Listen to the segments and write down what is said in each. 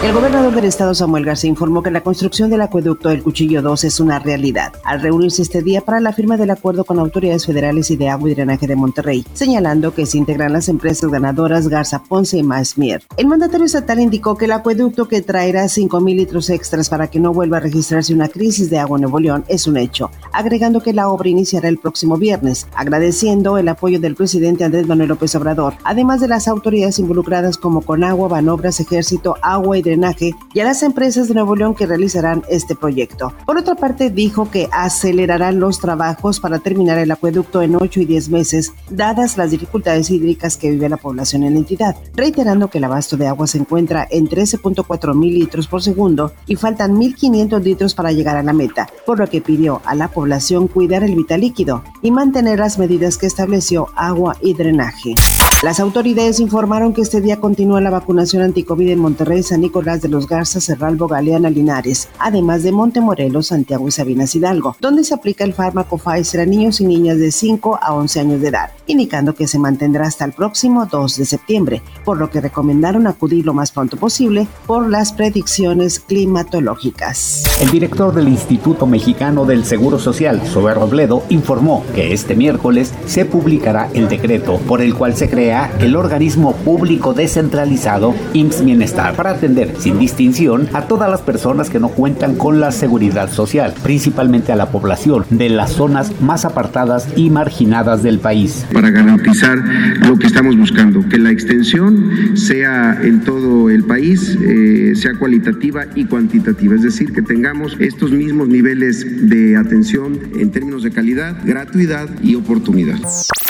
El gobernador del estado Samuel García informó que la construcción del acueducto del Cuchillo 2 es una realidad, al reunirse este día para la firma del acuerdo con autoridades federales y de agua y drenaje de Monterrey, señalando que se integran las empresas ganadoras Garza Ponce y Maesmier. El mandatario estatal indicó que el acueducto que traerá 5.000 litros extras para que no vuelva a registrarse una crisis de agua en Nuevo León es un hecho, agregando que la obra iniciará el próximo viernes, agradeciendo el apoyo del presidente Andrés Manuel López Obrador, además de las autoridades involucradas como Conagua, Banobras, Ejército, Agua y drenaje y a las empresas de Nuevo León que realizarán este proyecto. Por otra parte, dijo que acelerarán los trabajos para terminar el acueducto en 8 y 10 meses, dadas las dificultades hídricas que vive la población en la entidad, reiterando que el abasto de agua se encuentra en 13.4 mil litros por segundo y faltan 1.500 litros para llegar a la meta, por lo que pidió a la población cuidar el vital líquido y mantener las medidas que estableció agua y drenaje. Las autoridades informaron que este día continúa la vacunación anticovid en Monterrey, San Nicolás de los Garza, Cerralbo, Galeana, Linares, además de Montemorelos, Santiago y Sabinas Hidalgo, donde se aplica el fármaco Pfizer a niños y niñas de 5 a 11 años de edad, indicando que se mantendrá hasta el próximo 2 de septiembre, por lo que recomendaron acudir lo más pronto posible por las predicciones climatológicas. El director del Instituto Mexicano del Seguro Social, Sober Robledo, informó que este miércoles se publicará el decreto por el cual se crea el organismo público descentralizado IMSS Bienestar para atender sin distinción a todas las personas que no cuentan con la seguridad social, principalmente a la población de las zonas más apartadas y marginadas del país. Para garantizar lo que estamos buscando, que la extensión sea en todo el país, eh, sea cualitativa y cuantitativa, es decir, que tengamos estos mismos niveles de atención en términos de calidad, gratuidad y oportunidad.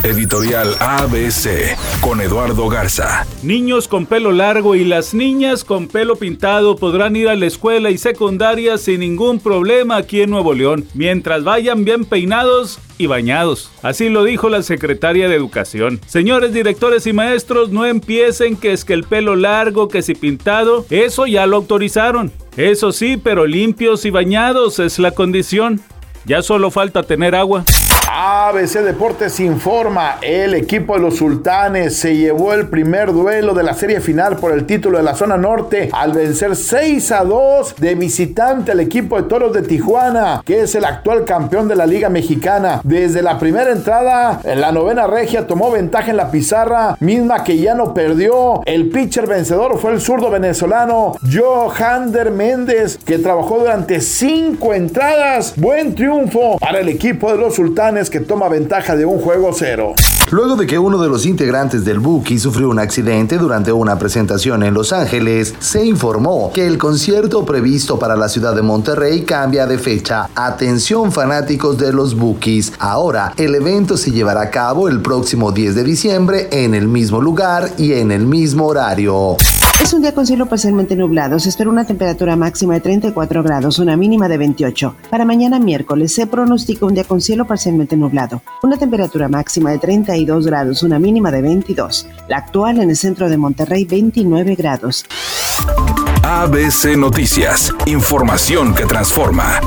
Editorial ABC con Eduardo Garza. Niños con pelo largo y las niñas con pelo pintado podrán ir a la escuela y secundaria sin ningún problema aquí en Nuevo León, mientras vayan bien peinados y bañados. Así lo dijo la secretaria de Educación. Señores directores y maestros, no empiecen que es que el pelo largo, que si pintado, eso ya lo autorizaron. Eso sí, pero limpios y bañados es la condición. Ya solo falta tener agua. ABC Deportes informa, el equipo de los sultanes se llevó el primer duelo de la serie final por el título de la zona norte al vencer 6 a 2 de visitante al equipo de Toros de Tijuana, que es el actual campeón de la Liga Mexicana. Desde la primera entrada, en la novena regia tomó ventaja en la pizarra, misma que ya no perdió. El pitcher vencedor fue el zurdo venezolano Johander Méndez, que trabajó durante 5 entradas. Buen triunfo para el equipo de los sultanes que toma ventaja de un juego cero. Luego de que uno de los integrantes del Buki sufrió un accidente durante una presentación en Los Ángeles, se informó que el concierto previsto para la ciudad de Monterrey cambia de fecha. Atención fanáticos de los Bookies. Ahora el evento se llevará a cabo el próximo 10 de diciembre en el mismo lugar y en el mismo horario. Es un día con cielo parcialmente nublado. Se espera una temperatura máxima de 34 grados, una mínima de 28. Para mañana miércoles se pronostica un día con cielo nublado. Una temperatura máxima de 32 grados, una mínima de 22. La actual en el centro de Monterrey, 29 grados. ABC Noticias. Información que transforma.